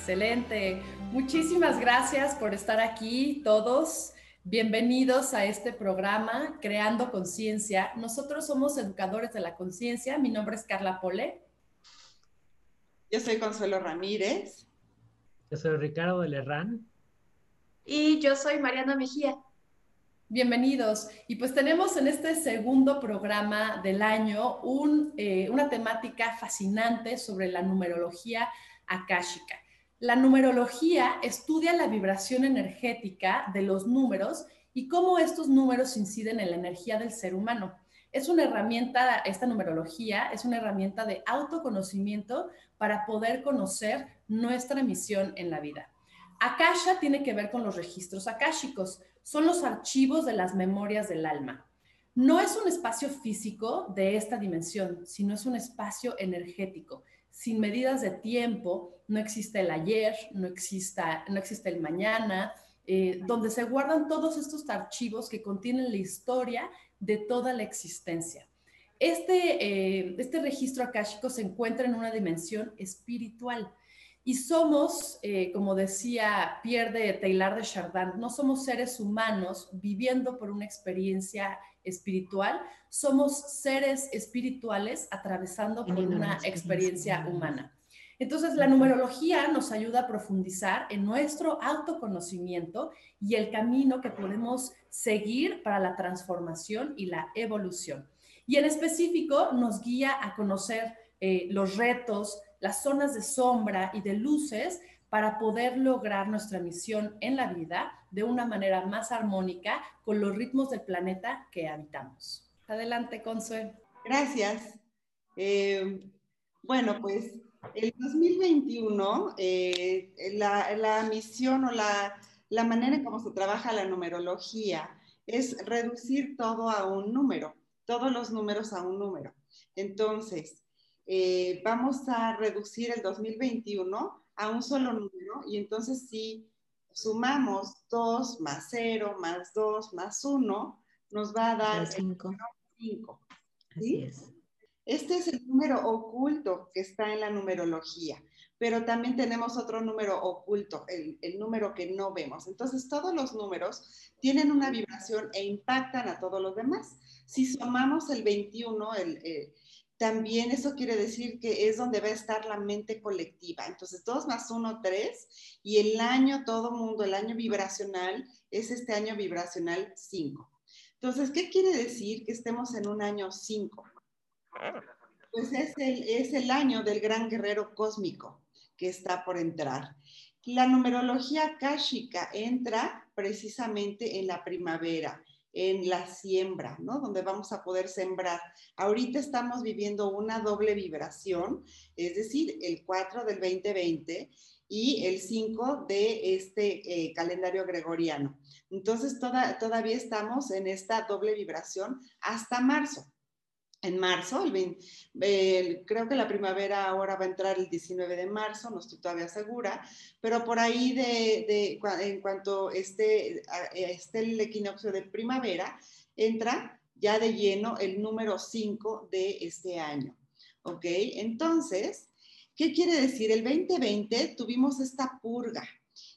Excelente. Muchísimas gracias por estar aquí todos. Bienvenidos a este programa Creando Conciencia. Nosotros somos educadores de la conciencia. Mi nombre es Carla Pole. Yo soy Consuelo Ramírez. Yo soy Ricardo de Lerrán. Y yo soy Mariana Mejía. Bienvenidos. Y pues tenemos en este segundo programa del año eh, una temática fascinante sobre la numerología akáshica. La numerología estudia la vibración energética de los números y cómo estos números inciden en la energía del ser humano. Es una herramienta, esta numerología es una herramienta de autoconocimiento para poder conocer nuestra misión en la vida. Akasha tiene que ver con los registros akáshicos, son los archivos de las memorias del alma. No es un espacio físico de esta dimensión, sino es un espacio energético sin medidas de tiempo, no existe el ayer, no, exista, no existe el mañana, eh, donde se guardan todos estos archivos que contienen la historia de toda la existencia. Este, eh, este registro akáshico se encuentra en una dimensión espiritual y somos, eh, como decía Pierre de Taylor de Chardin, no somos seres humanos viviendo por una experiencia espiritual, somos seres espirituales atravesando por una experiencia humana. Entonces, la numerología nos ayuda a profundizar en nuestro autoconocimiento y el camino que podemos seguir para la transformación y la evolución. Y en específico, nos guía a conocer eh, los retos, las zonas de sombra y de luces para poder lograr nuestra misión en la vida de una manera más armónica con los ritmos del planeta que habitamos. Adelante, Consuelo. Gracias. Eh, bueno, pues el 2021, eh, la, misión o la, la manera en cómo se trabaja la numerología es reducir todo a un número, todos los números a un número. Entonces, eh, vamos a reducir el 2021 a un solo número y entonces si sumamos 2 más 0 más 2 más 1, nos va a dar 5. Así es. Este es el número oculto que está en la numerología, pero también tenemos otro número oculto, el, el, número que no vemos. Entonces, todos los números tienen una vibración e impactan a todos los demás. Si sumamos el 21, el, el también eso quiere decir que es donde va a estar la mente colectiva. Entonces, 2 más 1, 3, y el año, todo mundo, el año vibracional, es este año vibracional 5. Entonces, ¿qué quiere decir que estemos en un año 5? Pues es el, es el año del gran guerrero cósmico que está por entrar. La numerología kashika entra precisamente en la primavera en la siembra, ¿no? Donde vamos a poder sembrar. Ahorita estamos viviendo una doble vibración, es decir, el 4 del 2020 y el 5 de este eh, calendario gregoriano. Entonces, todavía estamos en esta doble vibración hasta marzo en marzo, creo que la primavera ahora va a entrar el 19 de marzo, no estoy todavía segura, pero por ahí de, en cuanto esté, esté el equinoccio de primavera, entra ya de lleno el número 5 de este año. ¿Ok? Entonces, ¿qué quiere decir? El 2020 tuvimos esta purga,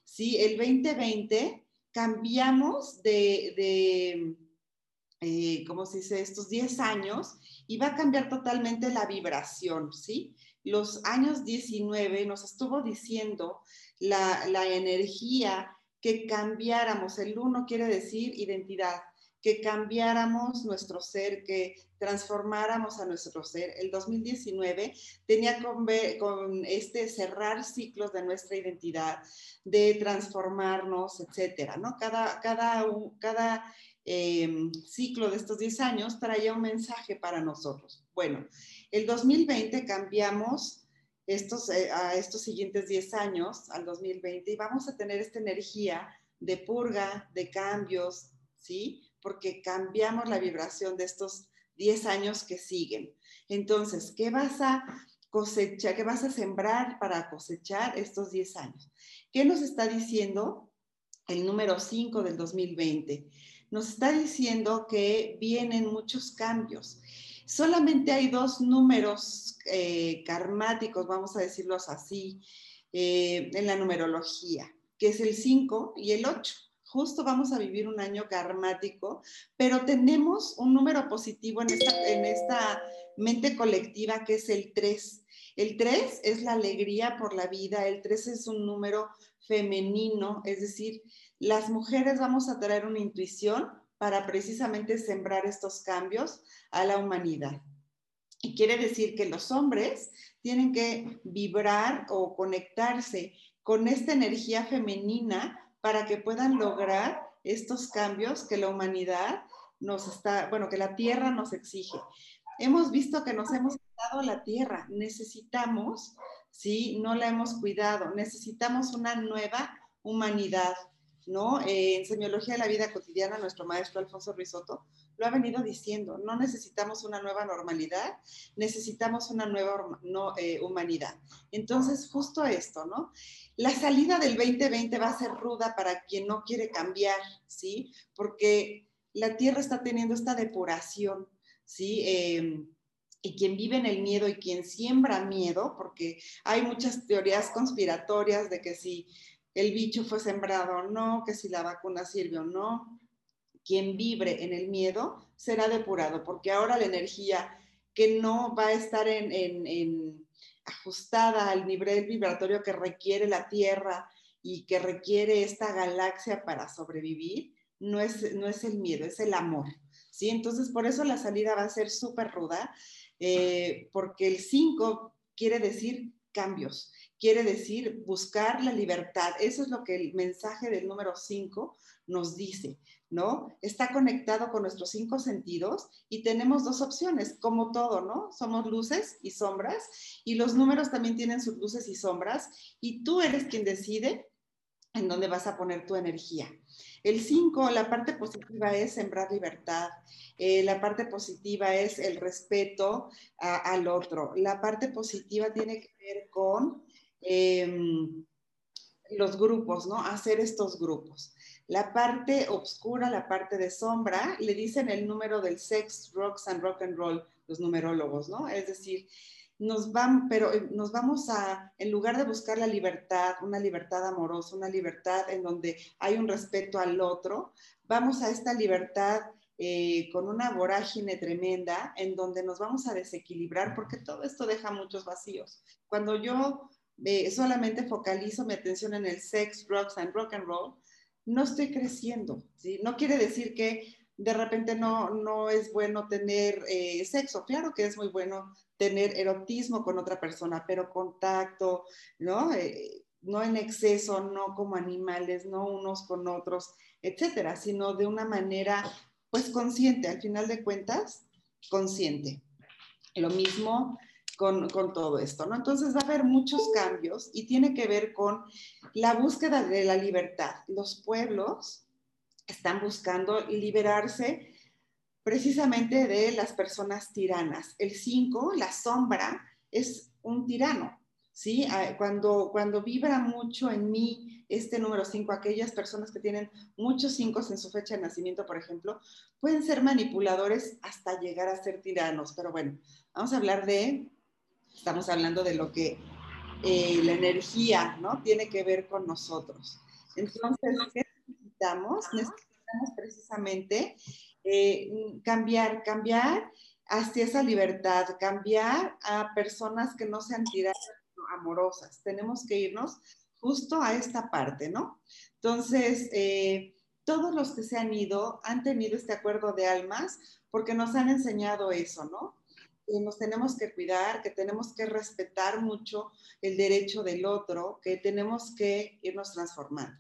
¿sí? El 2020 cambiamos de, de eh, ¿cómo se dice? Estos 10 años y va a cambiar totalmente la vibración, ¿sí? Los años 19 nos estuvo diciendo la, la energía que cambiáramos, el uno quiere decir identidad, que cambiáramos nuestro ser, que transformáramos a nuestro ser. El 2019 tenía con, con este cerrar ciclos de nuestra identidad, de transformarnos, etcétera, ¿no? Cada, cada, cada Em, ciclo de estos 10 años traía un mensaje para nosotros. Bueno, el 2020 cambiamos estos, eh, a estos siguientes 10 años, al 2020, y vamos a tener esta energía de purga, de cambios, ¿sí? Porque cambiamos la vibración de estos 10 años que siguen. Entonces, ¿qué vas a cosechar, qué vas a sembrar para cosechar estos 10 años? ¿Qué nos está diciendo el número 5 del 2020? Nos está diciendo que vienen muchos cambios. Solamente hay dos números eh, karmáticos, vamos a decirlos así, eh, en la numerología, que es el 5 y el 8 justo vamos a vivir un año karmático, pero tenemos un número positivo en esta, en esta mente colectiva que es el 3. El 3 es la alegría por la vida, el 3 es un número femenino, es decir, las mujeres vamos a traer una intuición para precisamente sembrar estos cambios a la humanidad. Y quiere decir que los hombres tienen que vibrar o conectarse con esta energía femenina para que puedan lograr estos cambios que la humanidad nos está, bueno, que la Tierra nos exige. Hemos visto que nos hemos dado la Tierra, necesitamos, ¿sí? No la hemos cuidado, necesitamos una nueva humanidad, ¿no? Eh, en Semiología de la Vida Cotidiana, nuestro maestro Alfonso Risotto lo ha venido diciendo, no necesitamos una nueva normalidad, necesitamos una nueva eh, humanidad. Entonces, justo esto, ¿no? La salida del 2020 va a ser ruda para quien no quiere cambiar, ¿sí? Porque la Tierra está teniendo esta depuración, ¿sí? Em, y quien vive en el miedo y quien siembra miedo, porque hay muchas teorías conspiratorias de que si el bicho fue sembrado o no, que si la vacuna sirve o no, quien vibre en el miedo será depurado, porque ahora la energía que no va a estar en, ajustada al nivel vibratorio que requiere la Tierra y que requiere esta galaxia para sobrevivir, no es, no es el miedo, es el amor. ¿sí? Entonces, por eso la salida va a ser súper ruda, eh, porque el 5 quiere decir cambios, quiere decir buscar la libertad. Eso es lo que el mensaje del número 5 nos dice. ¿no? Está conectado con nuestros cinco sentidos y tenemos dos opciones, como todo, ¿no? Somos luces y sombras y los números también tienen sus luces y sombras y tú eres quien decide en dónde vas a poner tu energía. El 5, la parte positiva es sembrar libertad, eh, la parte positiva es el respeto al otro, la parte positiva tiene que ver con em, los grupos, ¿no? Hacer estos grupos. La parte oscura, la parte de sombra, le dicen el número del sex, rocks and rock and roll, los numerólogos, ¿no? Es decir, nos van, pero eh, nos vamos a, en lugar de buscar la libertad, una libertad amorosa, una libertad en donde hay un respeto al otro, vamos a esta libertad eh, con una vorágine tremenda en donde nos vamos a desequilibrar porque todo esto deja muchos vacíos. Cuando yo eh, solamente focalizo mi atención en el sex, rocks and rock and roll, no estoy creciendo, ¿sí? No quiere decir que de repente no, no es bueno tener eh, sexo. Claro que es muy bueno tener erotismo con otra persona, pero contacto, ¿no? Eh, no en exceso, no como animales, no unos con otros, etcétera, sino de una manera, pues consciente, al final de cuentas, consciente. Lo mismo con, todo esto, ¿no? Entonces va a haber muchos cambios y tiene que ver con la búsqueda de la libertad. Los pueblos están buscando liberarse precisamente de las personas tiranas. El 5, la sombra, es un tirano, ¿sí? Ah, cuando, cuando vibra mucho en mí este número 5, aquellas personas que tienen muchos 5 en su fecha de nacimiento, por ejemplo, pueden ser manipuladores hasta llegar a ser tiranos. Pero bueno, vamos a hablar de Estamos hablando de lo que eh, la energía, ¿no? Tiene que ver con nosotros. Entonces, ¿qué necesitamos? Necesitamos precisamente eh, cambiar, cambiar hacia esa libertad, cambiar a personas que no sean tiradas amorosas. Tenemos que irnos justo a esta parte, ¿no? Entonces, eh, todos los que se han ido han tenido este acuerdo de almas porque nos han enseñado eso, ¿no? Nos tenemos que cuidar, que tenemos que respetar mucho el derecho del otro, que tenemos que irnos transformando.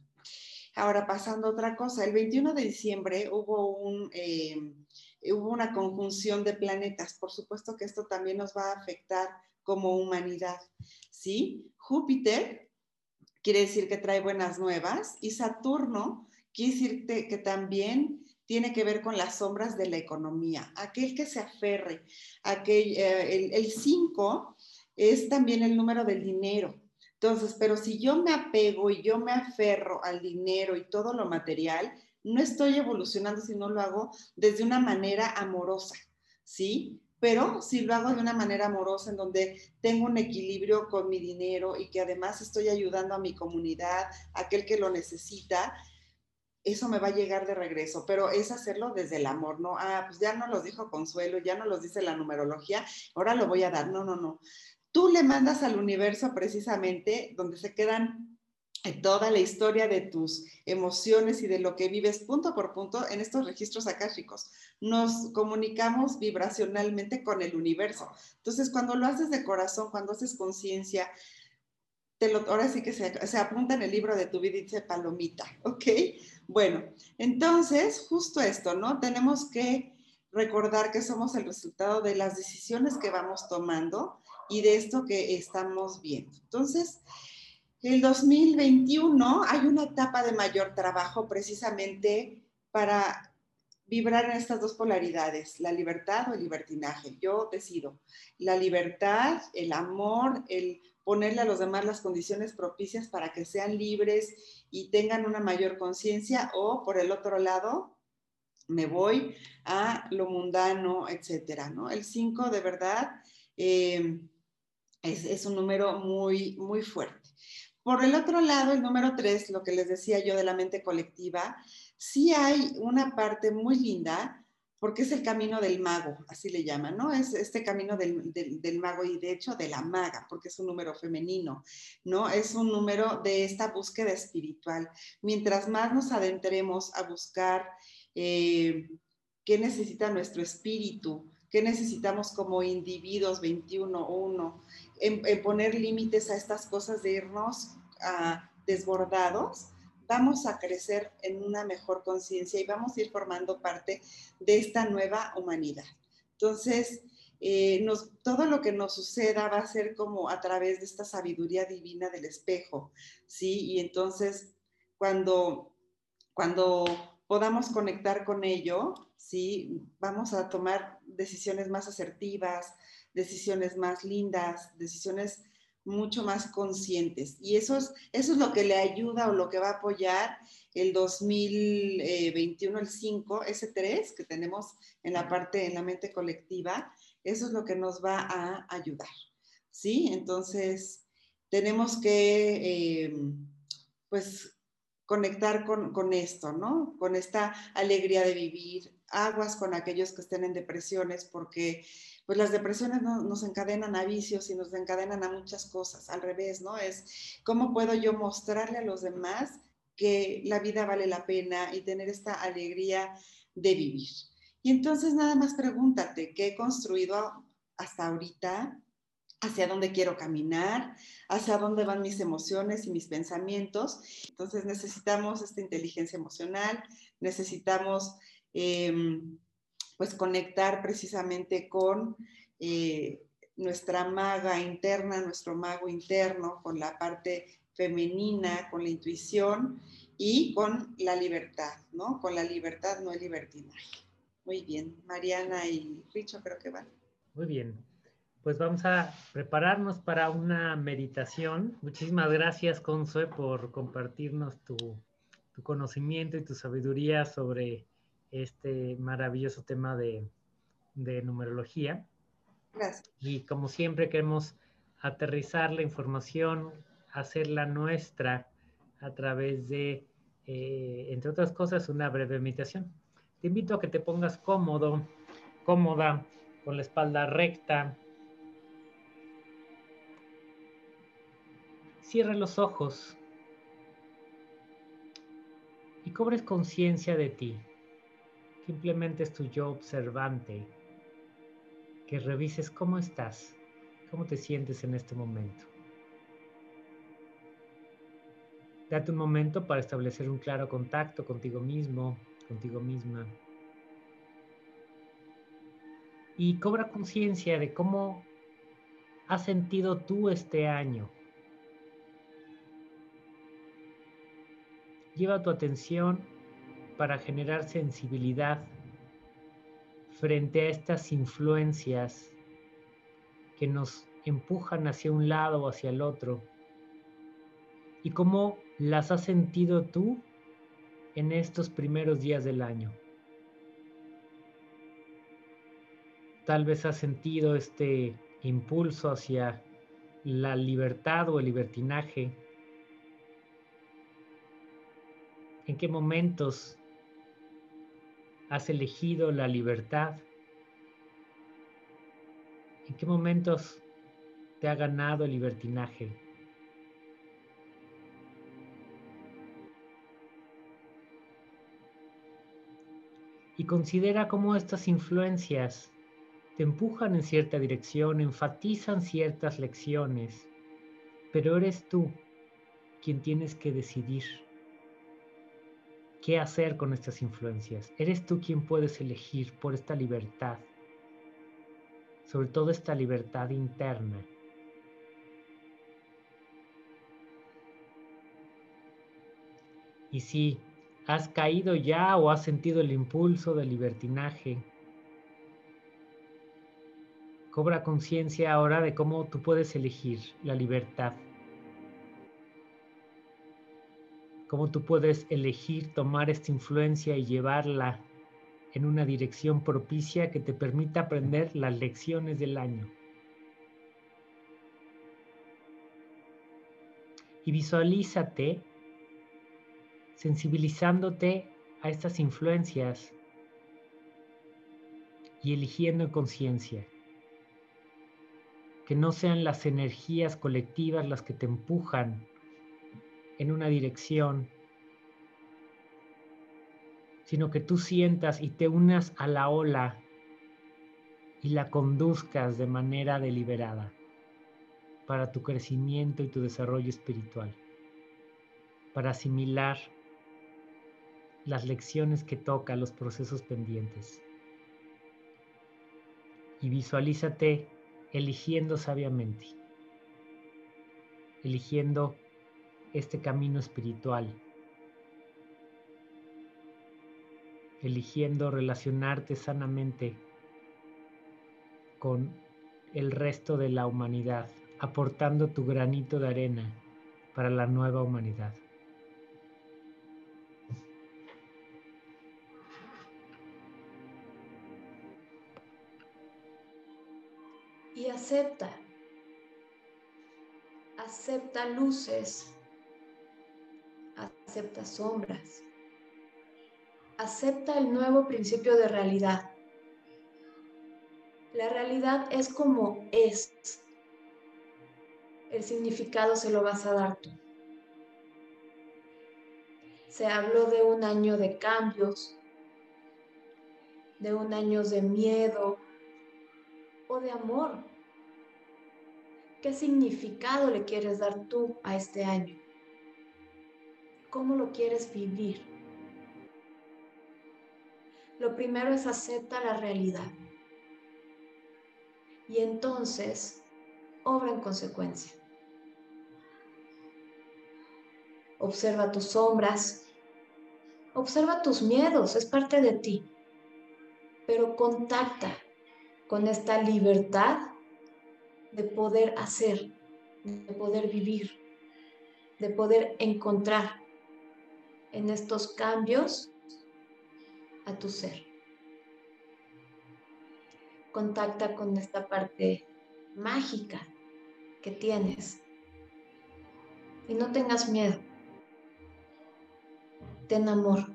Ahora, pasando otra cosa, el 21 de diciembre hubo, un, eh, hubo una conjunción de planetas. Por supuesto que esto también nos va a afectar como humanidad, ¿sí? Júpiter quiere decir que trae buenas nuevas y Saturno quiere decir que también tiene que ver con las sombras de la economía, aquel que se aferre, aquel, eh, el 5 es también el número del dinero. Entonces, pero si yo me apego y yo me aferro al dinero y todo lo material, no estoy evolucionando si no lo hago desde una manera amorosa, ¿sí? Pero si lo hago de una manera amorosa en donde tengo un equilibrio con mi dinero y que además estoy ayudando a mi comunidad, a aquel que lo necesita, eso me va a llegar de regreso, pero es hacerlo desde el amor, ¿no? Ah, pues ya no los dijo Consuelo, ya no los dice la numerología, ahora lo voy a dar. No, no, no. Tú le mandas al universo precisamente donde se quedan eh, toda la historia de tus emociones y de lo que vives punto por punto en estos registros akáshicos. Nos comunicamos vibracionalmente con el universo. Entonces, cuando lo haces de corazón, cuando haces conciencia, ahora sí que se, se, apunta en el libro de tu vida y dice palomita, ¿ok? Bueno, entonces, justo esto, ¿no? Tenemos que recordar que somos el resultado de las decisiones que vamos tomando y de esto que estamos viendo. Entonces, el 2021 hay una etapa de mayor trabajo precisamente para vibrar en estas dos polaridades, la libertad o el libertinaje. Yo decido la libertad, el amor, el ponerle a los demás las condiciones propicias para que sean libres y tengan una mayor conciencia o por el otro lado me voy a lo mundano, etcétera, ¿no? El 5 de verdad eh, es, un número muy, muy fuerte. Por el otro lado, el número 3, lo que les decía yo de la mente colectiva, sí hay una parte muy linda porque es el camino del mago, así le llaman, ¿no? Es este camino del, del, mago y de hecho de la maga, porque es un número femenino, ¿no? Es un número de esta búsqueda espiritual. Mientras más nos adentremos a buscar eh, qué necesita nuestro espíritu, qué necesitamos como individuos 21-1, en, poner límites a estas cosas de irnos a desbordados, vamos a crecer en una mejor conciencia y vamos a ir formando parte de esta nueva humanidad. Entonces, eh, todo lo que nos suceda va a ser como a través de esta sabiduría divina del espejo, ¿sí? Y entonces, cuando, cuando podamos conectar con ello, ¿sí? Vamos a tomar decisiones más asertivas, decisiones más lindas, decisiones mucho más conscientes. Y eso es, eso es lo que le ayuda o lo que va a apoyar el 2021, el 5, ese 3 que tenemos en la parte, en la mente colectiva, eso es lo que nos va a ayudar. ¿Sí? Entonces, tenemos que, eh, pues, conectar con, con, esto, ¿no? Con esta alegría de vivir, aguas con aquellos que estén en depresiones, porque pues las depresiones nos encadenan a vicios y nos encadenan a muchas cosas. Al revés, ¿no? Es cómo puedo yo mostrarle a los demás que la vida vale la pena y tener esta alegría de vivir. Y entonces nada más pregúntate, ¿qué he construido hasta ahorita? hacia dónde quiero caminar, hacia dónde van mis emociones y mis pensamientos. Entonces necesitamos esta inteligencia emocional, necesitamos em, pues conectar precisamente con eh, nuestra maga interna, nuestro mago interno, con la parte femenina, con la intuición y con la libertad, ¿no? Con la libertad, no el libertinaje. Muy bien, Mariana y Richo creo que van. Muy bien, pues vamos a prepararnos para una meditación. Muchísimas gracias, Consue, por compartirnos tu, tu conocimiento y tu sabiduría sobre este maravilloso tema de, numerología. Gracias. Y como siempre queremos aterrizar la información, hacerla nuestra a través de, eh, entre otras cosas, una breve meditación. Te invito a que te pongas cómodo, cómoda, con la espalda recta. Cierra los ojos y cobres conciencia de ti. Simplemente es tu yo observante. Que revises cómo estás, cómo te sientes en este momento. Date un momento para establecer un claro contacto contigo mismo, contigo misma. Y cobra conciencia de cómo has sentido tú este año? Lleva tu atención para generar sensibilidad frente a estas influencias que nos empujan hacia un lado o hacia el otro y cómo las has sentido tú en estos primeros días del año. Tal vez has sentido este impulso hacia la libertad o el libertinaje. ¿En qué momentos has elegido la libertad? ¿En qué momentos te ha ganado el libertinaje? Y considera cómo estas influencias te empujan en cierta dirección, enfatizan ciertas lecciones, pero eres tú quien tienes que decidir qué hacer con estas influencias. Eres tú quien puedes elegir por esta libertad, sobre todo esta libertad interna. Y si has caído ya o has sentido el impulso del libertinaje, cobra conciencia ahora de cómo tú puedes elegir la libertad cómo tú puedes elegir tomar esta influencia y llevarla en una dirección propicia que te permita aprender las lecciones del año. Y visualízate sensibilizándote a estas influencias y eligiendo en conciencia. Que no sean las energías colectivas las que te empujan en una dirección, sino que tú sientas y te unas a la ola y la conduzcas de manera deliberada para tu crecimiento y tu desarrollo espiritual, para asimilar las lecciones que toca, los procesos pendientes. Y visualízate eligiendo sabiamente, eligiendo este camino espiritual, eligiendo relacionarte sanamente con el resto de la humanidad, aportando tu granito de arena para la nueva humanidad. Y acepta, acepta luces, acepta sombras. Acepta el nuevo principio de realidad. La realidad es como es. El significado se lo vas a dar tú. Se habló de un año de cambios, de un año de miedo o de amor. ¿Qué significado le quieres dar tú a este año? Cómo lo quieres vivir. Lo primero es acepta la realidad. Y entonces, obra en consecuencia. Observa tus sombras, observa tus miedos, es parte de ti. Pero contacta con esta libertad de poder hacer, de poder vivir, de poder encontrar en estos cambios a tu ser. Contacta con esta parte mágica que tienes y no tengas miedo. Ten amor.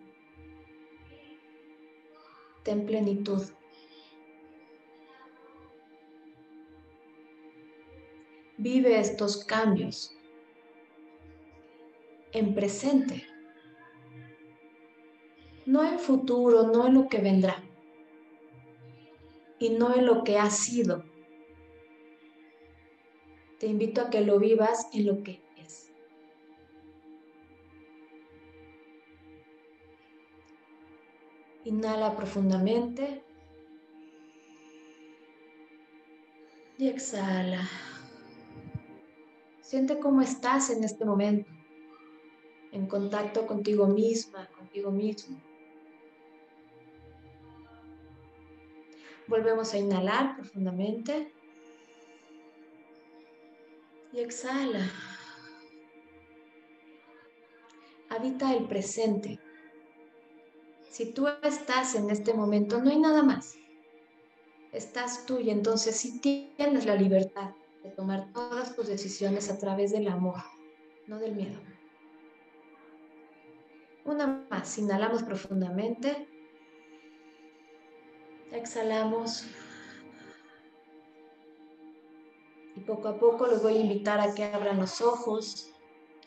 Ten plenitud. Vive estos cambios en presente no en futuro, no en lo que vendrá y no en lo que ha sido. Te invito a que lo vivas en lo que es. Inhala profundamente y exhala. Siente cómo estás en este momento, en contacto contigo misma, contigo mismo. Volvemos a inhalar profundamente y exhala. Habita el presente. Si tú estás en este momento, no hay nada más. Estás tú y entonces sí tienes la libertad de tomar todas tus decisiones a través del amor, no del miedo. Una más, inhalamos profundamente. Exhalamos. Y poco a poco los voy a invitar a que abran los ojos,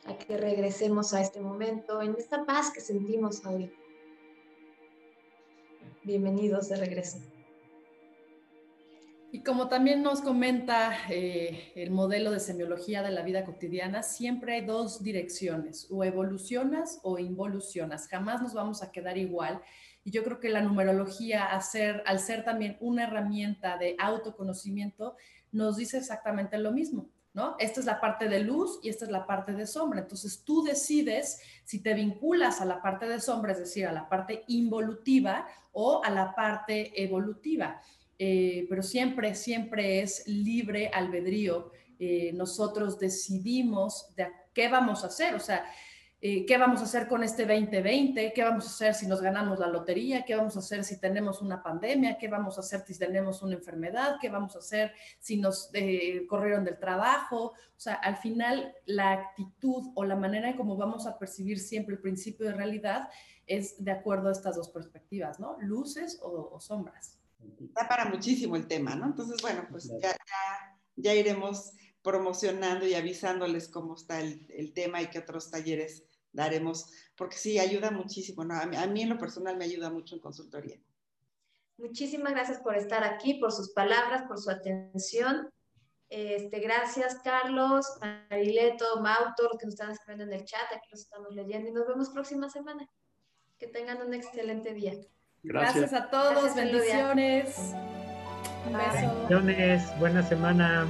a que regresemos a este momento, en esta paz que sentimos hoy. Bienvenidos de regreso. Y como también nos comenta eh, el modelo de semiología de la vida cotidiana, siempre hay dos direcciones, o evolucionas o involucionas, jamás nos vamos a quedar igual. Y yo creo que la numerología, ser, al ser también una herramienta de autoconocimiento, nos dice exactamente lo mismo, ¿no? Esta es la parte de luz y esta es la parte de sombra. Entonces tú decides si te vinculas a la parte de sombra, es decir, a la parte involutiva o a la parte evolutiva. Eh, pero siempre, siempre es libre albedrío. Eh, nosotros decidimos de qué vamos a hacer, o sea, eh, qué vamos a hacer con este 2020, qué vamos a hacer si nos ganamos la lotería, qué vamos a hacer si tenemos una pandemia, qué vamos a hacer si tenemos una enfermedad, qué vamos a hacer si nos eh, corrieron del trabajo. O sea, al final la actitud o la manera en cómo vamos a percibir siempre el principio de realidad es de acuerdo a estas dos perspectivas, ¿no? Luces o, sombras. Da para muchísimo el tema, ¿no? Entonces, bueno, pues ya, ya, iremos promocionando y avisándoles cómo está el, el tema y qué otros talleres daremos, porque sí, ayuda muchísimo. ¿no? A, mí, en lo personal me ayuda mucho en consultoría. Muchísimas gracias por estar aquí, por sus palabras, por su atención. Este, gracias, Carlos, Marileto, Mauto, los que nos están escribiendo en el chat, aquí los estamos leyendo y nos vemos próxima semana. Que tengan un excelente día. Gracias, a todos, bendiciones. Un beso. Bendiciones, buena semana.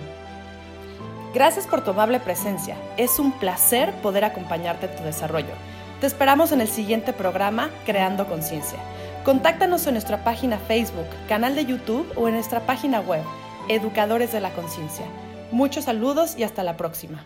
Gracias por tu amable presencia. Es un placer poder acompañarte en tu desarrollo. Te esperamos en el siguiente programa Creando Conciencia. Contáctanos en nuestra página Facebook, canal de YouTube o en nuestra página web, Educadores de la Conciencia. Muchos saludos y hasta la próxima.